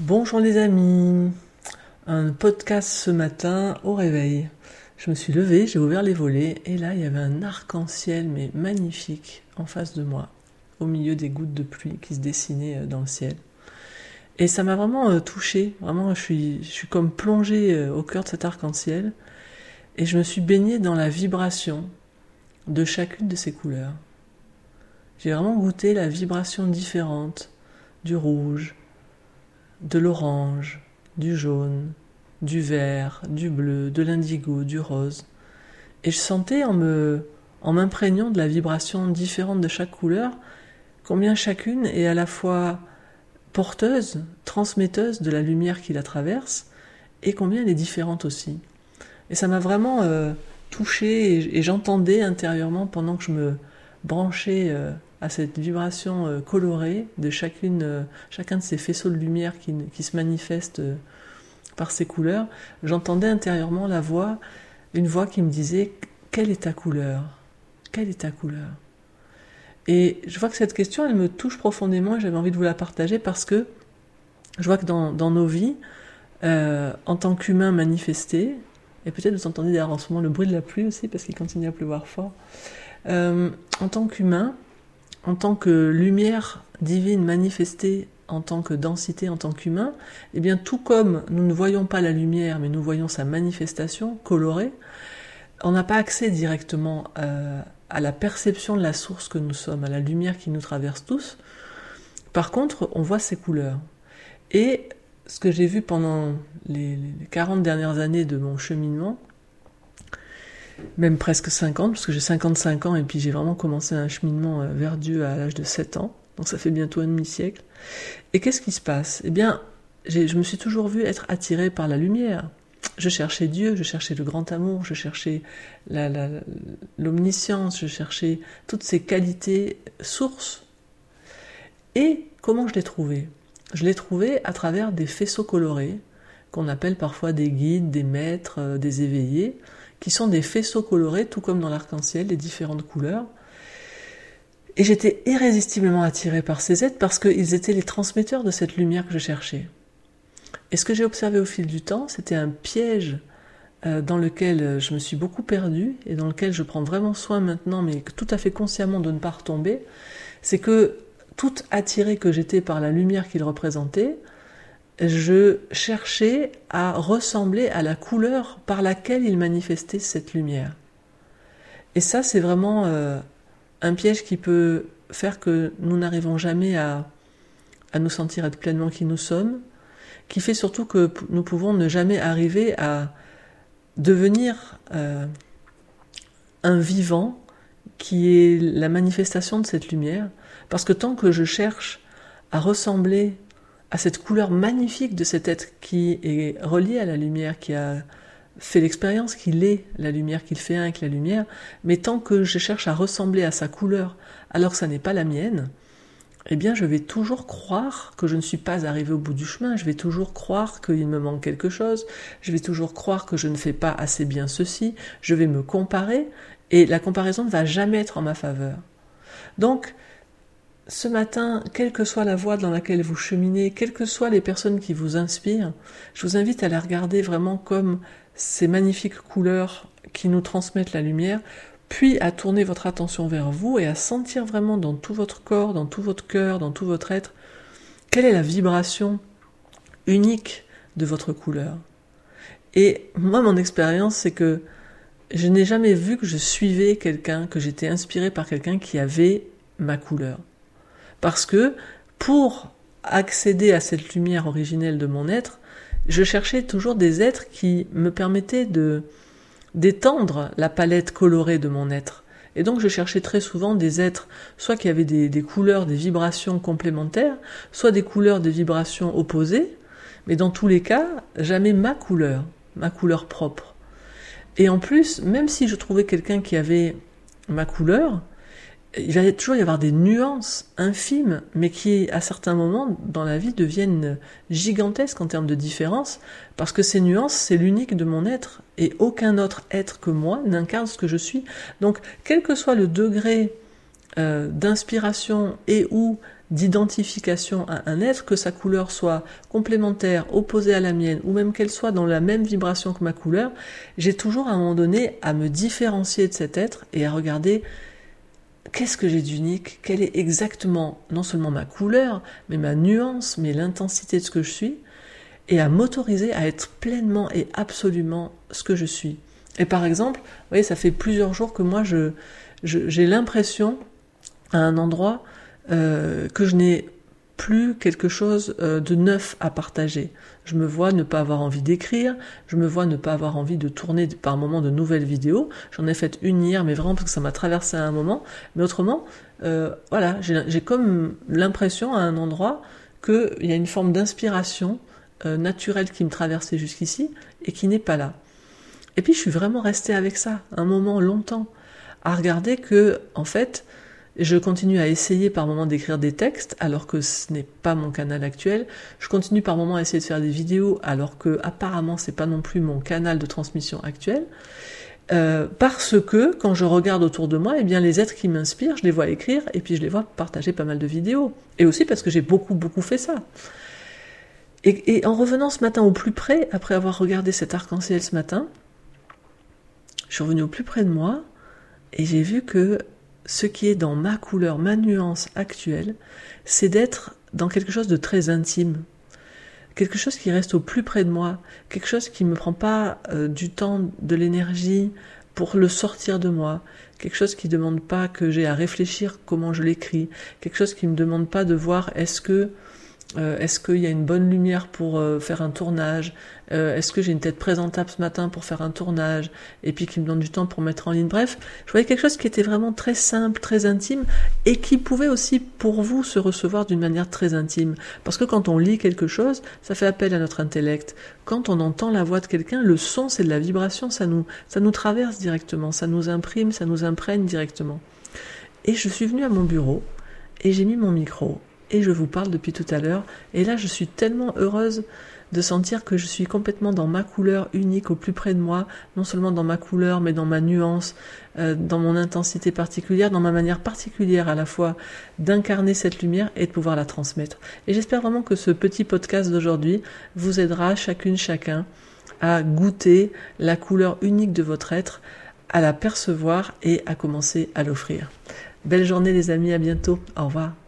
Bonjour les amis, un podcast ce matin au réveil. Je me suis levée, j'ai ouvert les volets et là il y avait un arc-en-ciel mais magnifique en face de moi, au milieu des gouttes de pluie qui se dessinaient euh, dans le ciel. Et ça m'a vraiment euh, touchée, vraiment je suis, comme plongée euh, au cœur de cet arc-en-ciel et je me suis baignée dans la vibration de chacune de ces couleurs. J'ai vraiment goûté la vibration différente du rouge, de l'orange, du jaune, du vert, du bleu, de l'indigo, du rose. Et je sentais en me, en m'imprégnant de la vibration différente de chaque couleur, combien chacune est à la fois porteuse, transmetteuse de la lumière qui la traverse, et combien elle est différente aussi. Et ça m'a vraiment euh, touché et, j'entendais intérieurement pendant que je me branchais euh, à cette vibration euh, colorée de chacune, euh, chacun de ces faisceaux de lumière qui, se manifestent euh, par ces couleurs, j'entendais intérieurement la voix, une voix qui me disait quelle est ta couleur? Quelle est ta couleur? Et je vois que cette question, elle me touche profondément et j'avais envie de vous la partager parce que je vois que dans, nos vies, en tant qu'humains manifestés, et peut-être vous entendez d'ailleurs en ce moment le bruit de la pluie aussi parce qu'il continue à pleuvoir fort, en tant qu'humains, en tant que lumière divine manifestée en tant que densité, en tant qu'humain, eh bien tout comme nous ne voyons pas la lumière, mais nous voyons sa manifestation colorée, on n'a pas accès directement euh, à la perception de la source que nous sommes, à la lumière qui nous traverse tous. Par contre, on voit ses couleurs. Et ce que j'ai vu pendant les, les 40 dernières années de mon cheminement, même presque 50, parce que j'ai 55 ans et puis j'ai vraiment commencé un cheminement euh, vers Dieu à l'âge de 7 ans, donc ça fait bientôt un demi-siècle. Et qu'est-ce qui se passe? Eh bien, je me suis toujours vu être attiré par la lumière. Je cherchais Dieu, je cherchais le grand amour, je cherchais l'omniscience, je cherchais toutes ces qualités sources. Et comment je l'ai trouvé Je l'ai trouvé à travers des faisceaux colorés, qu'on appelle parfois des guides, des maîtres, euh, des éveillés, qui sont des faisceaux colorés, tout comme dans l'arc-en-ciel, les différentes couleurs. Et j'étais irrésistiblement attirée par ces êtres parce qu'ils étaient les transmetteurs de cette lumière que je cherchais. Et ce que j'ai observé au fil du temps, c'était un piège euh, dans lequel je me suis beaucoup perdue et dans lequel je prends vraiment soin maintenant, mais tout à fait consciemment de ne pas retomber, c'est que toute attirée que j'étais par la lumière qu'il représentait, je cherchais à ressembler à la couleur par laquelle il manifestait cette lumière. Et ça, c'est vraiment euh, un piège qui peut faire que nous n'arrivons jamais à, à nous sentir être pleinement qui nous sommes, qui fait surtout que nous pouvons ne jamais arriver à devenir euh, un vivant qui est la manifestation de cette lumière, parce que tant que je cherche à ressembler à cette couleur magnifique de cet être qui est relié à la lumière, qui a fait l'expérience qu'il est la lumière, qu'il fait avec la lumière, mais tant que je cherche à ressembler à sa couleur alors que ça n'est pas la mienne, eh bien je vais toujours croire que je ne suis pas arrivé au bout du chemin, je vais toujours croire qu'il me manque quelque chose, je vais toujours croire que je ne fais pas assez bien ceci, je vais me comparer, et la comparaison ne va jamais être en ma faveur. Donc, ce matin, quelle que soit la voie dans laquelle vous cheminez, quelles que soient les personnes qui vous inspirent, je vous invite à les regarder vraiment comme ces magnifiques couleurs qui nous transmettent la lumière, puis à tourner votre attention vers vous et à sentir vraiment dans tout votre corps, dans tout votre cœur, dans tout votre être, quelle est la vibration unique de votre couleur. Et moi, mon expérience, c'est que je n'ai jamais vu que je suivais quelqu'un, que j'étais inspiré par quelqu'un qui avait ma couleur. Parce que pour accéder à cette lumière originelle de mon être, je cherchais toujours des êtres qui me permettaient de d'étendre la palette colorée de mon être. Et donc je cherchais très souvent des êtres, soit qui avaient des, des, couleurs, des vibrations complémentaires, soit des couleurs, des vibrations opposées, mais dans tous les cas, jamais ma couleur, ma couleur propre. Et en plus, même si je trouvais quelqu'un qui avait ma couleur, il va toujours y avoir des nuances infimes, mais qui, à certains moments dans la vie, deviennent gigantesques en termes de différence, parce que ces nuances, c'est l'unique de mon être, et aucun autre être que moi n'incarne ce que je suis. Donc, quel que soit le degré euh, d'inspiration et ou d'identification à un être, que sa couleur soit complémentaire, opposée à la mienne, ou même qu'elle soit dans la même vibration que ma couleur, j'ai toujours à un moment donné à me différencier de cet être et à regarder qu'est-ce que j'ai d'unique, quelle est exactement non seulement ma couleur, mais ma nuance, mais l'intensité de ce que je suis, et à m'autoriser à être pleinement et absolument ce que je suis. Et par exemple, vous voyez, ça fait plusieurs jours que moi, je, j'ai l'impression à un endroit euh, que je n'ai plus quelque chose euh, de neuf à partager. Je me vois ne pas avoir envie d'écrire, je me vois ne pas avoir envie de tourner par moment de nouvelles vidéos. J'en ai fait une hier, mais vraiment parce que ça m'a traversé à un moment. Mais autrement, euh, voilà, j'ai comme l'impression à un endroit qu'il y a une forme d'inspiration euh, naturelle qui me traversait jusqu'ici et qui n'est pas là. Et puis je suis vraiment restée avec ça un moment longtemps, à regarder que, en fait, je continue à essayer par moment d'écrire des textes alors que ce n'est pas mon canal actuel. Je continue par moment à essayer de faire des vidéos alors que apparemment c'est pas non plus mon canal de transmission actuel. Euh, parce que quand je regarde autour de moi, eh bien les êtres qui m'inspirent, je les vois écrire et puis je les vois partager pas mal de vidéos. Et aussi parce que j'ai beaucoup beaucoup fait ça. Et, et en revenant ce matin au plus près, après avoir regardé cet arc-en-ciel ce matin, je suis revenue au plus près de moi et j'ai vu que ce qui est dans ma couleur, ma nuance actuelle, c'est d'être dans quelque chose de très intime, quelque chose qui reste au plus près de moi, quelque chose qui ne me prend pas euh, du temps, de l'énergie pour le sortir de moi, quelque chose qui ne demande pas que j'ai à réfléchir comment je l'écris, quelque chose qui ne me demande pas de voir est-ce que euh, est-ce qu'il y a une bonne lumière pour euh, faire un tournage? Euh, Est-ce que j'ai une tête présentable ce matin pour faire un tournage? Et puis qui me donne du temps pour mettre en ligne. Bref, je voyais quelque chose qui était vraiment très simple, très intime, et qui pouvait aussi pour vous se recevoir d'une manière très intime. Parce que quand on lit quelque chose, ça fait appel à notre intellect. Quand on entend la voix de quelqu'un, le son c'est de la vibration, ça nous, ça nous traverse directement, ça nous imprime, ça nous imprègne directement. Et je suis venue à mon bureau, et j'ai mis mon micro, et je vous parle depuis tout à l'heure. Et là, je suis tellement heureuse de sentir que je suis complètement dans ma couleur unique au plus près de moi, non seulement dans ma couleur, mais dans ma nuance, euh, dans mon intensité particulière, dans ma manière particulière à la fois d'incarner cette lumière et de pouvoir la transmettre. Et j'espère vraiment que ce petit podcast d'aujourd'hui vous aidera chacune, chacun à goûter la couleur unique de votre être, à la percevoir et à commencer à l'offrir. Belle journée les amis, à bientôt, au revoir.